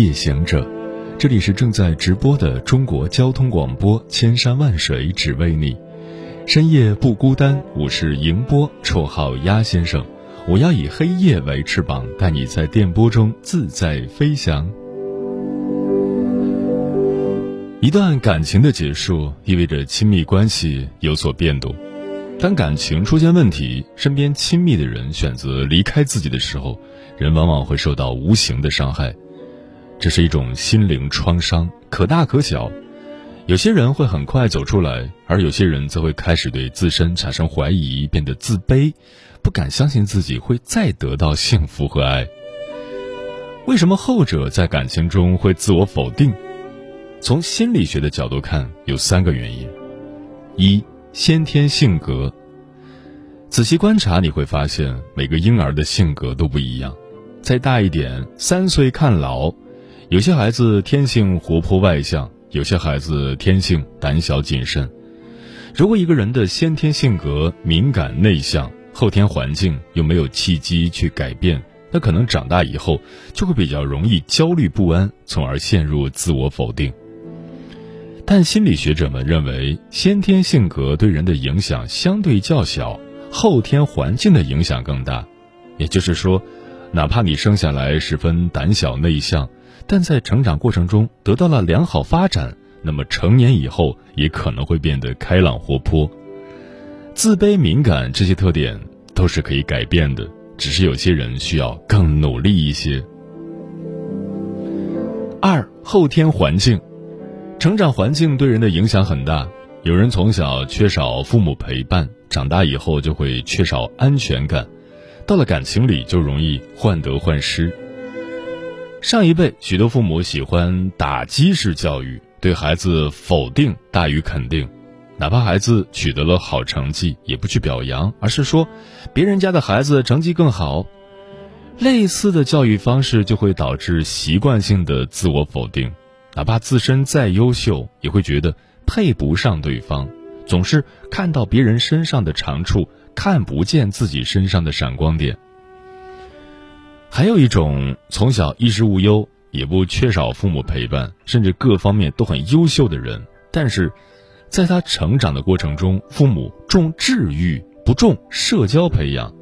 夜行者，这里是正在直播的中国交通广播，千山万水只为你，深夜不孤单。我是迎波，绰号鸭先生。我要以黑夜为翅膀，带你在电波中自在飞翔。一段感情的结束，意味着亲密关系有所变动。当感情出现问题，身边亲密的人选择离开自己的时候，人往往会受到无形的伤害。这是一种心灵创伤，可大可小。有些人会很快走出来，而有些人则会开始对自身产生怀疑，变得自卑，不敢相信自己会再得到幸福和爱。为什么后者在感情中会自我否定？从心理学的角度看，有三个原因：一、先天性格。仔细观察，你会发现每个婴儿的性格都不一样。再大一点，三岁看老，有些孩子天性活泼外向，有些孩子天性胆小谨慎。如果一个人的先天性格敏感内向，后天环境又没有契机去改变，那可能长大以后就会比较容易焦虑不安，从而陷入自我否定。但心理学者们认为，先天性格对人的影响相对较小，后天环境的影响更大。也就是说，哪怕你生下来十分胆小内向，但在成长过程中得到了良好发展，那么成年以后也可能会变得开朗活泼。自卑、敏感这些特点都是可以改变的，只是有些人需要更努力一些。二、后天环境。成长环境对人的影响很大，有人从小缺少父母陪伴，长大以后就会缺少安全感，到了感情里就容易患得患失。上一辈许多父母喜欢打击式教育，对孩子否定大于肯定，哪怕孩子取得了好成绩，也不去表扬，而是说别人家的孩子成绩更好。类似的教育方式就会导致习惯性的自我否定。哪怕自身再优秀，也会觉得配不上对方，总是看到别人身上的长处，看不见自己身上的闪光点。还有一种从小衣食无忧，也不缺少父母陪伴，甚至各方面都很优秀的人，但是，在他成长的过程中，父母重治愈，不重社交培养，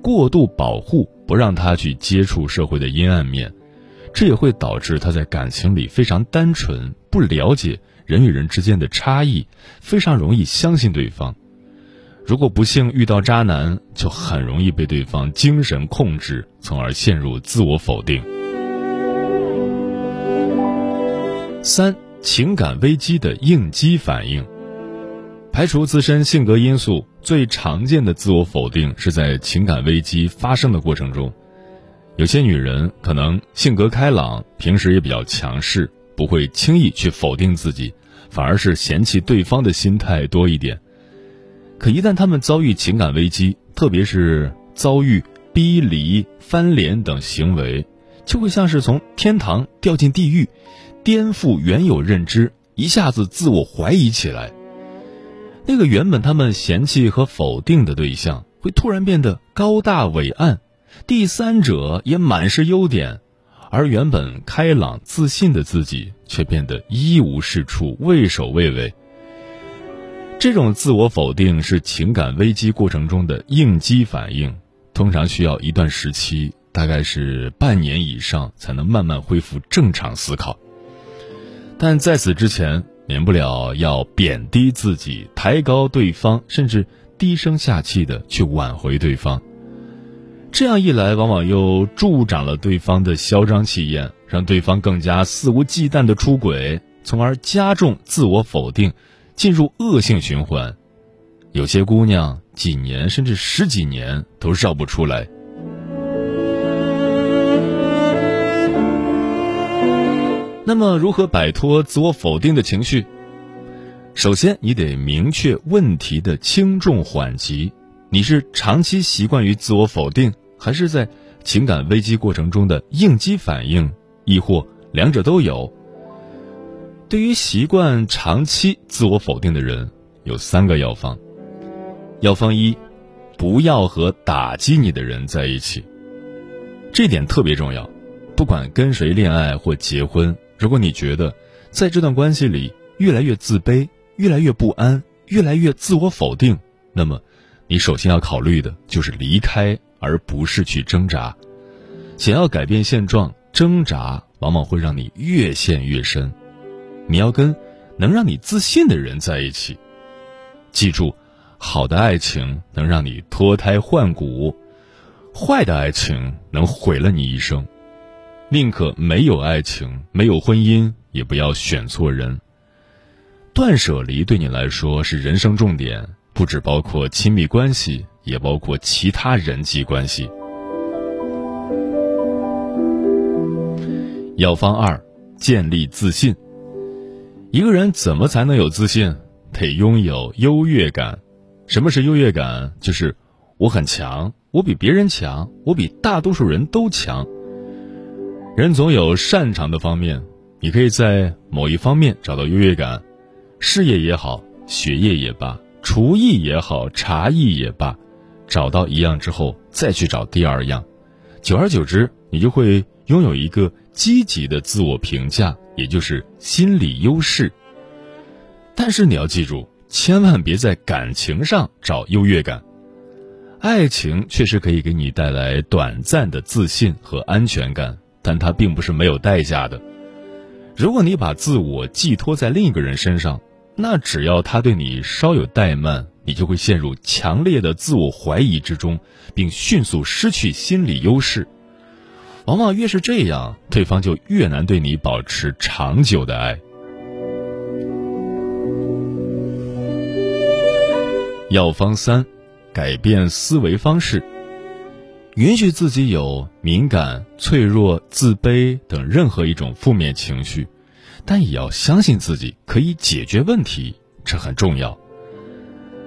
过度保护，不让他去接触社会的阴暗面。这也会导致他在感情里非常单纯，不了解人与人之间的差异，非常容易相信对方。如果不幸遇到渣男，就很容易被对方精神控制，从而陷入自我否定。三、情感危机的应激反应。排除自身性格因素，最常见的自我否定是在情感危机发生的过程中。有些女人可能性格开朗，平时也比较强势，不会轻易去否定自己，反而是嫌弃对方的心态多一点。可一旦他们遭遇情感危机，特别是遭遇逼离、翻脸等行为，就会像是从天堂掉进地狱，颠覆原有认知，一下子自我怀疑起来。那个原本他们嫌弃和否定的对象，会突然变得高大伟岸。第三者也满是优点，而原本开朗自信的自己却变得一无是处、畏首畏尾。这种自我否定是情感危机过程中的应激反应，通常需要一段时期，大概是半年以上，才能慢慢恢复正常思考。但在此之前，免不了要贬低自己、抬高对方，甚至低声下气的去挽回对方。这样一来，往往又助长了对方的嚣张气焰，让对方更加肆无忌惮的出轨，从而加重自我否定，进入恶性循环。有些姑娘几年甚至十几年都绕不出来。那么，如何摆脱自我否定的情绪？首先，你得明确问题的轻重缓急。你是长期习惯于自我否定？还是在情感危机过程中的应激反应，亦或两者都有。对于习惯长期自我否定的人，有三个药方。药方一，不要和打击你的人在一起。这点特别重要。不管跟谁恋爱或结婚，如果你觉得在这段关系里越来越自卑、越来越不安、越来越自我否定，那么你首先要考虑的就是离开。而不是去挣扎，想要改变现状，挣扎往往会让你越陷越深。你要跟能让你自信的人在一起。记住，好的爱情能让你脱胎换骨，坏的爱情能毁了你一生。宁可没有爱情，没有婚姻，也不要选错人。断舍离对你来说是人生重点，不只包括亲密关系。也包括其他人际关系。药方二：建立自信。一个人怎么才能有自信？得拥有优越感。什么是优越感？就是我很强，我比别人强，我比大多数人都强。人总有擅长的方面，你可以在某一方面找到优越感，事业也好，学业也罢，厨艺也好，茶艺也罢。找到一样之后，再去找第二样，久而久之，你就会拥有一个积极的自我评价，也就是心理优势。但是你要记住，千万别在感情上找优越感。爱情确实可以给你带来短暂的自信和安全感，但它并不是没有代价的。如果你把自我寄托在另一个人身上，那只要他对你稍有怠慢，你就会陷入强烈的自我怀疑之中，并迅速失去心理优势。往往越是这样，对方就越难对你保持长久的爱。药方三：改变思维方式，允许自己有敏感、脆弱、自卑等任何一种负面情绪，但也要相信自己可以解决问题，这很重要。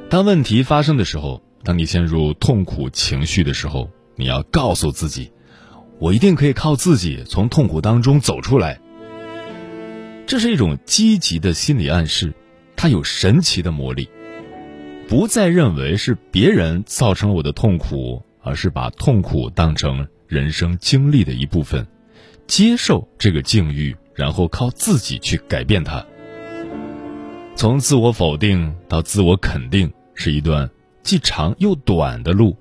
当问题发生的时候，当你陷入痛苦情绪的时候，你要告诉自己：“我一定可以靠自己从痛苦当中走出来。”这是一种积极的心理暗示，它有神奇的魔力。不再认为是别人造成了我的痛苦，而是把痛苦当成人生经历的一部分，接受这个境遇，然后靠自己去改变它。从自我否定到自我肯定。是一段既长又短的路，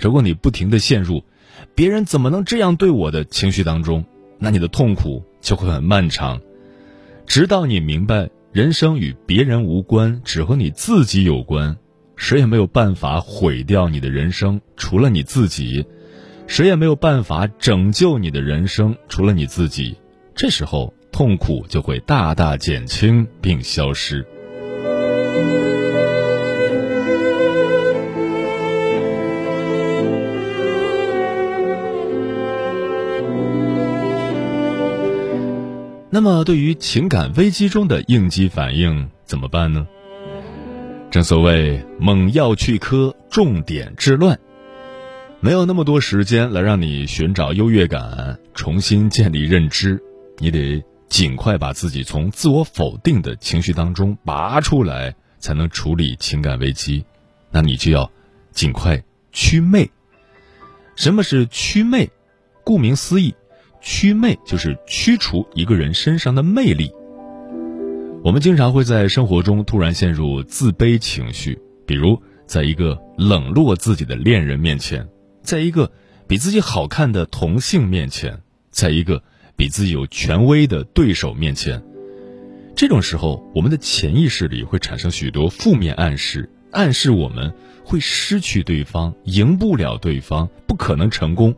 如果你不停的陷入“别人怎么能这样对我”的情绪当中，那你的痛苦就会很漫长，直到你明白人生与别人无关，只和你自己有关，谁也没有办法毁掉你的人生，除了你自己，谁也没有办法拯救你的人生，除了你自己，这时候痛苦就会大大减轻并消失。那么，对于情感危机中的应激反应怎么办呢？正所谓猛药去疴，重点治乱。没有那么多时间来让你寻找优越感，重新建立认知。你得尽快把自己从自我否定的情绪当中拔出来，才能处理情感危机。那你就要尽快驱魅。什么是驱魅？顾名思义。驱魅就是驱除一个人身上的魅力。我们经常会在生活中突然陷入自卑情绪，比如在一个冷落自己的恋人面前，在一个比自己好看的同性面前，在一个比自己有权威的对手面前，这种时候，我们的潜意识里会产生许多负面暗示，暗示我们会失去对方，赢不了对方，不可能成功。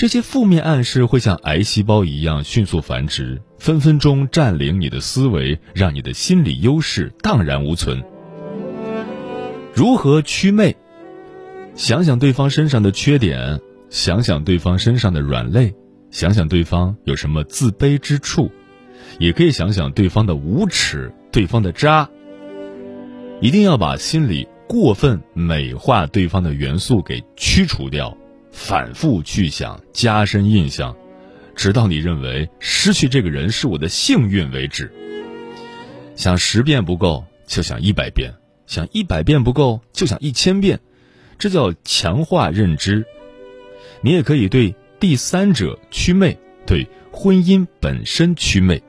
这些负面暗示会像癌细胞一样迅速繁殖，分分钟占领你的思维，让你的心理优势荡然无存。如何祛魅？想想对方身上的缺点，想想对方身上的软肋，想想对方有什么自卑之处，也可以想想对方的无耻、对方的渣。一定要把心里过分美化对方的元素给驱除掉。反复去想，加深印象，直到你认为失去这个人是我的幸运为止。想十遍不够，就想一百遍；想一百遍不够，就想一千遍。这叫强化认知。你也可以对第三者祛魅，对婚姻本身祛魅。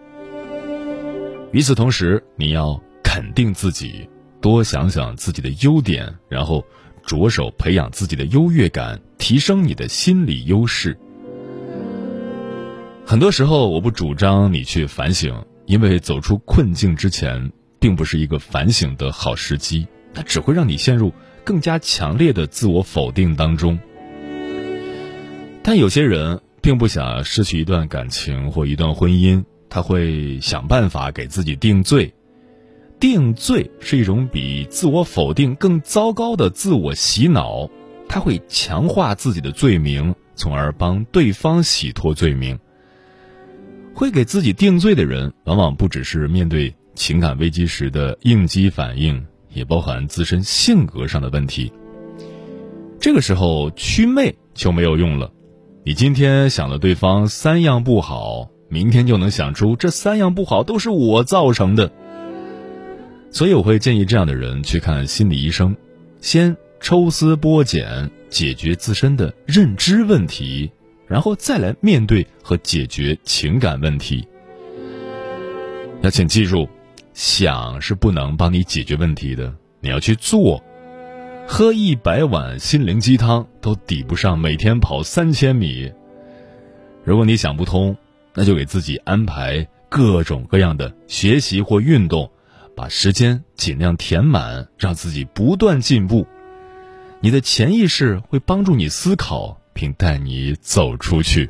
与此同时，你要肯定自己，多想想自己的优点，然后。着手培养自己的优越感，提升你的心理优势。很多时候，我不主张你去反省，因为走出困境之前，并不是一个反省的好时机，它只会让你陷入更加强烈的自我否定当中。但有些人并不想失去一段感情或一段婚姻，他会想办法给自己定罪。定罪是一种比自我否定更糟糕的自我洗脑，它会强化自己的罪名，从而帮对方洗脱罪名。会给自己定罪的人，往往不只是面对情感危机时的应激反应，也包含自身性格上的问题。这个时候祛魅就没有用了。你今天想了对方三样不好，明天就能想出这三样不好都是我造成的。所以我会建议这样的人去看心理医生，先抽丝剥茧解决自身的认知问题，然后再来面对和解决情感问题。要请记住，想是不能帮你解决问题的，你要去做。喝一百碗心灵鸡汤都抵不上每天跑三千米。如果你想不通，那就给自己安排各种各样的学习或运动。把时间尽量填满，让自己不断进步。你的潜意识会帮助你思考，并带你走出去。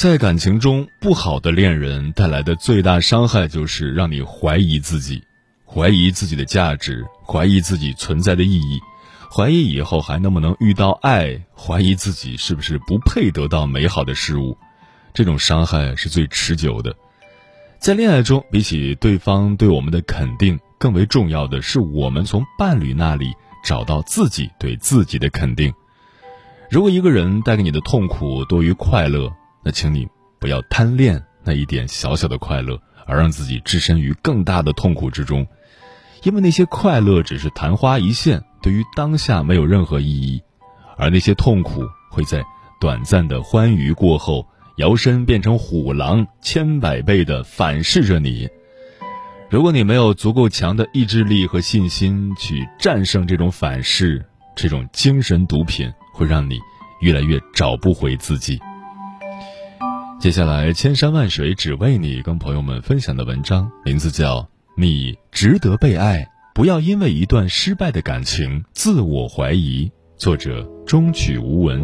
在感情中，不好的恋人带来的最大伤害就是让你怀疑自己，怀疑自己的价值，怀疑自己存在的意义，怀疑以后还能不能遇到爱，怀疑自己是不是不配得到美好的事物。这种伤害是最持久的。在恋爱中，比起对方对我们的肯定，更为重要的是我们从伴侣那里找到自己对自己的肯定。如果一个人带给你的痛苦多于快乐，那请你不要贪恋那一点小小的快乐，而让自己置身于更大的痛苦之中，因为那些快乐只是昙花一现，对于当下没有任何意义，而那些痛苦会在短暂的欢愉过后，摇身变成虎狼，千百倍的反噬着你。如果你没有足够强的意志力和信心去战胜这种反噬，这种精神毒品会让你越来越找不回自己。接下来，千山万水只为你，跟朋友们分享的文章名字叫《你值得被爱》，不要因为一段失败的感情自我怀疑。作者中曲无闻。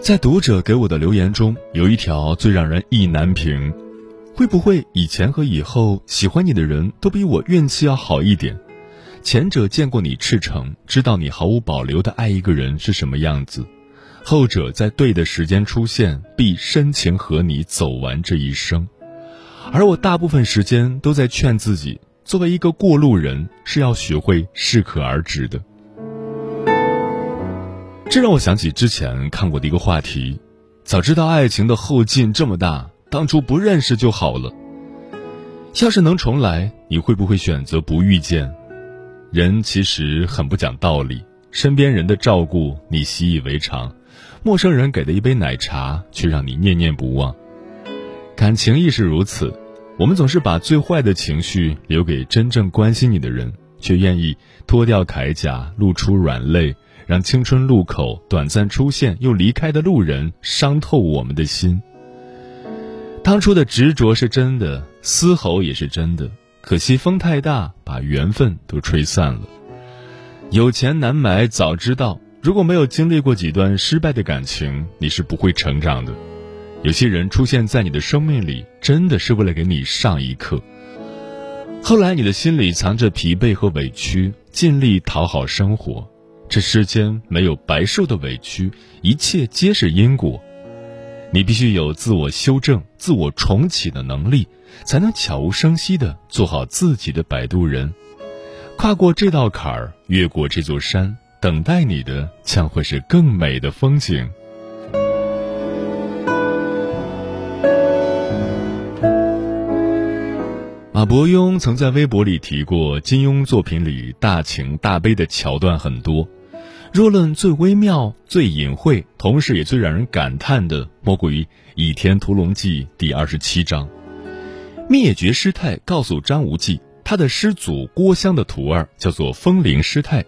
在读者给我的留言中，有一条最让人意难平：会不会以前和以后喜欢你的人都比我运气要好一点？前者见过你赤诚，知道你毫无保留的爱一个人是什么样子；后者在对的时间出现，必深情和你走完这一生。而我大部分时间都在劝自己，作为一个过路人，是要学会适可而止的。这让我想起之前看过的一个话题：早知道爱情的后劲这么大，当初不认识就好了。要是能重来，你会不会选择不遇见？人其实很不讲道理，身边人的照顾你习以为常，陌生人给的一杯奶茶却让你念念不忘。感情亦是如此，我们总是把最坏的情绪留给真正关心你的人，却愿意脱掉铠甲，露出软肋。让青春路口短暂出现又离开的路人伤透我们的心。当初的执着是真的，嘶吼也是真的，可惜风太大，把缘分都吹散了。有钱难买早知道，如果没有经历过几段失败的感情，你是不会成长的。有些人出现在你的生命里，真的是为了给你上一课。后来你的心里藏着疲惫和委屈，尽力讨好生活。这世间没有白受的委屈，一切皆是因果。你必须有自我修正、自我重启的能力，才能悄无声息地做好自己的摆渡人。跨过这道坎儿，越过这座山，等待你的将会是更美的风景。马伯庸曾在微博里提过，金庸作品里大情大悲的桥段很多。若论最微妙、最隐晦，同时也最让人感叹的，莫过于《倚天屠龙记》第二十七章。灭绝师太告诉张无忌，他的师祖郭襄的徒儿叫做风铃师太。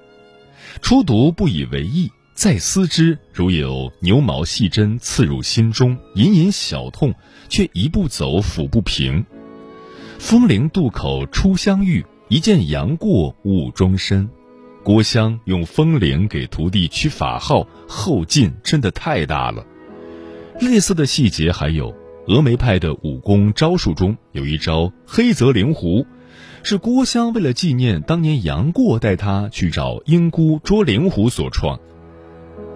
初读不以为意，再思之，如有牛毛细针刺入心中，隐隐小痛，却一步走，抚不平。风铃渡口初相遇，一见杨过误终身。郭襄用风铃给徒弟取法号，后劲真的太大了。类似的细节还有，峨眉派的武功招数中有一招黑泽灵狐，是郭襄为了纪念当年杨过带他去找鹰姑捉灵狐所创。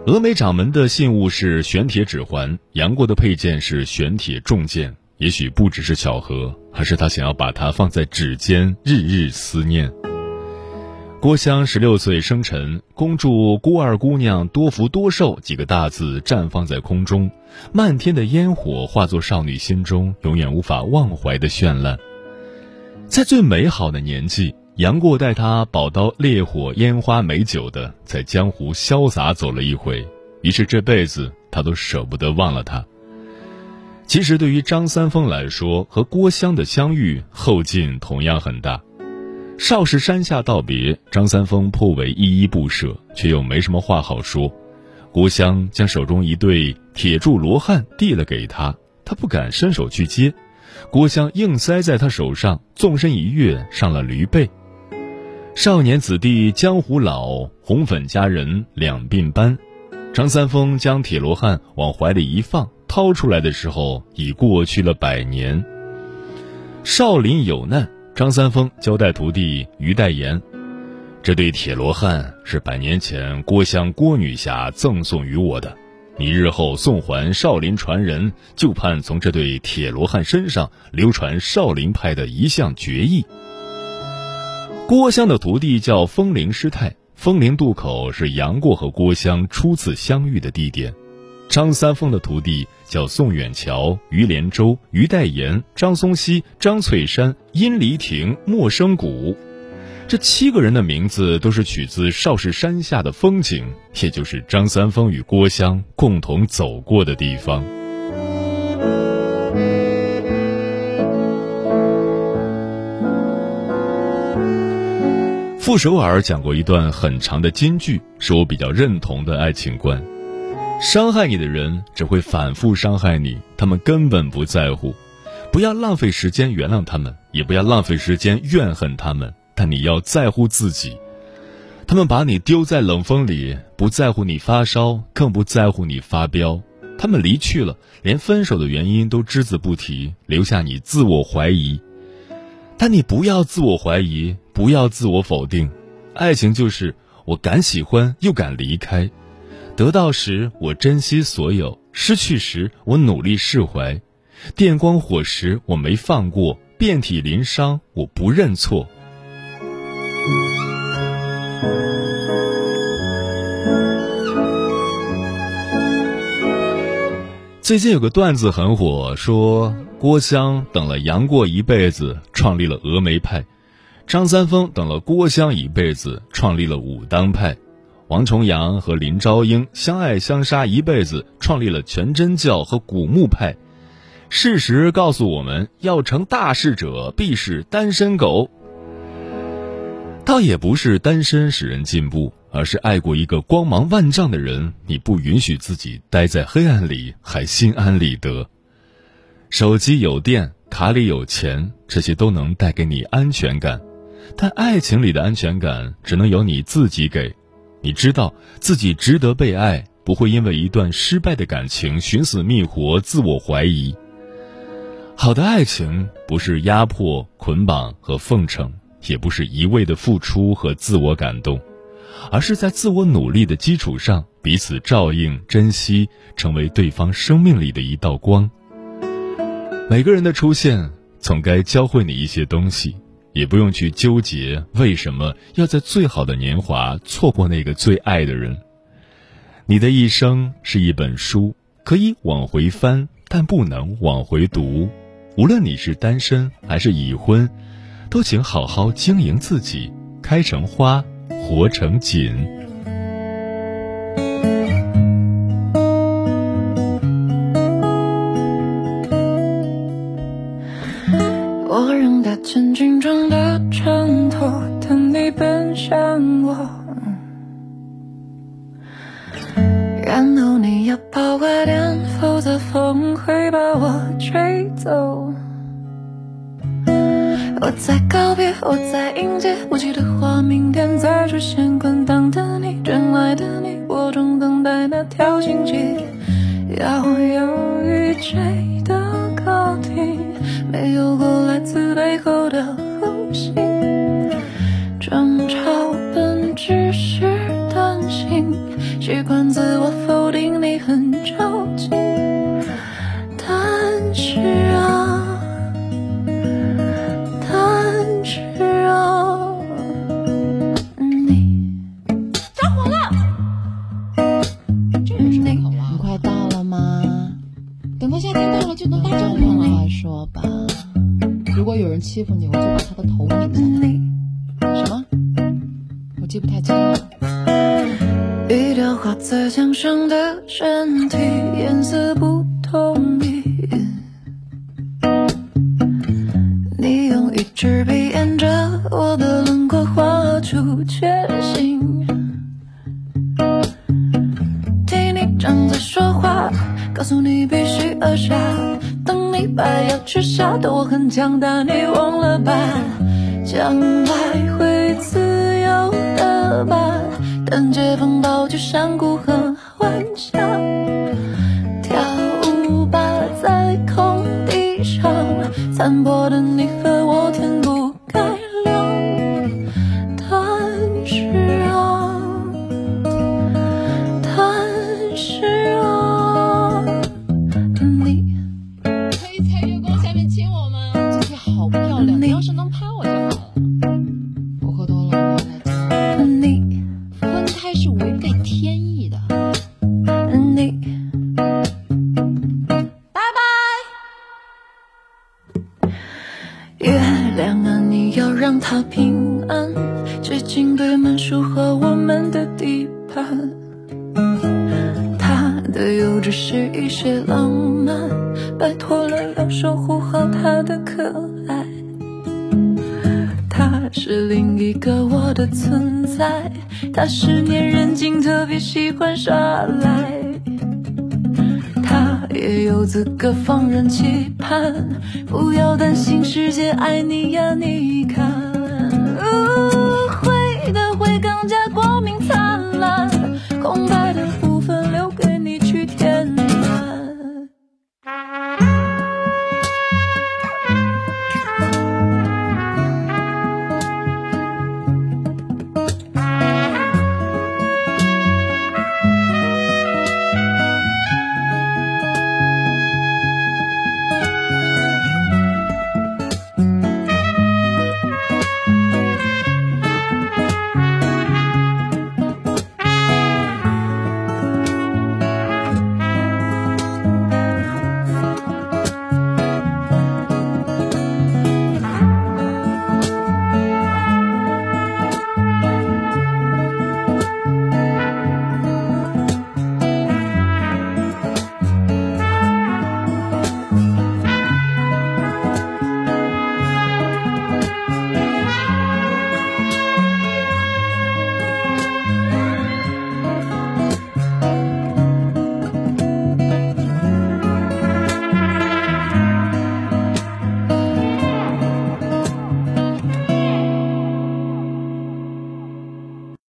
峨眉掌门的信物是玄铁指环，杨过的佩剑是玄铁重剑，也许不只是巧合，而是他想要把它放在指尖，日日思念。郭襄十六岁生辰，恭祝郭二姑娘多福多寿几个大字绽放在空中，漫天的烟火化作少女心中永远无法忘怀的绚烂。在最美好的年纪，杨过带她宝刀烈火烟花美酒的在江湖潇洒走了一回，于是这辈子他都舍不得忘了她。其实对于张三丰来说，和郭襄的相遇后劲同样很大。少室山下道别，张三丰颇为依依不舍，却又没什么话好说。郭襄将手中一对铁柱罗汉递了给他，他不敢伸手去接，郭襄硬塞在他手上，纵身一跃上了驴背。少年子弟江湖老，红粉佳人两鬓斑。张三丰将铁罗汉往怀里一放，掏出来的时候已过去了百年。少林有难。张三丰交代徒弟于代言：“这对铁罗汉是百年前郭襄郭女侠赠送于我的，你日后送还少林传人，就盼从这对铁罗汉身上流传少林派的一项绝艺。”郭襄的徒弟叫风铃师太，风铃渡口是杨过和郭襄初次相遇的地点。张三丰的徒弟叫宋远桥、于连洲、于代言、张松溪、张翠山、殷离亭、莫生谷，这七个人的名字都是取自少室山下的风景，也就是张三丰与郭襄共同走过的地方。傅首尔讲过一段很长的金句，是我比较认同的爱情观：伤害你的人只会反复伤害你，他们根本不在乎。不要浪费时间原谅他们，也不要浪费时间怨恨他们。但你要在乎自己。他们把你丢在冷风里，不在乎你发烧，更不在乎你发飙。他们离去了，连分手的原因都只字不提，留下你自我怀疑。但你不要自我怀疑，不要自我否定。爱情就是我敢喜欢又敢离开，得到时我珍惜所有，失去时我努力释怀。电光火石我没放过，遍体鳞伤我不认错。最近有个段子很火，说郭襄等了杨过一辈子，创立了峨眉派；张三丰等了郭襄一辈子，创立了武当派；王重阳和林朝英相爱相杀一辈子，创立了全真教和古墓派。事实告诉我们，要成大事者，必是单身狗。倒也不是单身使人进步。而是爱过一个光芒万丈的人，你不允许自己待在黑暗里，还心安理得。手机有电，卡里有钱，这些都能带给你安全感，但爱情里的安全感只能由你自己给。你知道自己值得被爱，不会因为一段失败的感情寻死觅活、自我怀疑。好的爱情不是压迫、捆绑和奉承，也不是一味的付出和自我感动。而是在自我努力的基础上，彼此照应、珍惜，成为对方生命里的一道光。每个人的出现，总该教会你一些东西，也不用去纠结为什么要在最好的年华错过那个最爱的人。你的一生是一本书，可以往回翻，但不能往回读。无论你是单身还是已婚，都请好好经营自己，开成花。活成锦。我扔掉千迎接，不记得画明天再出现。滚烫的你，真爱的你，我正等待那条信息。抱着山谷和晚霞，跳舞吧，在空地上，残破的你浪漫，拜托了要守护好他的可爱。他是另一个我的存在。他是粘人精，特别喜欢耍赖。他也有资格放任期盼，不要担心，世界爱你呀，你看，会的会更加光明。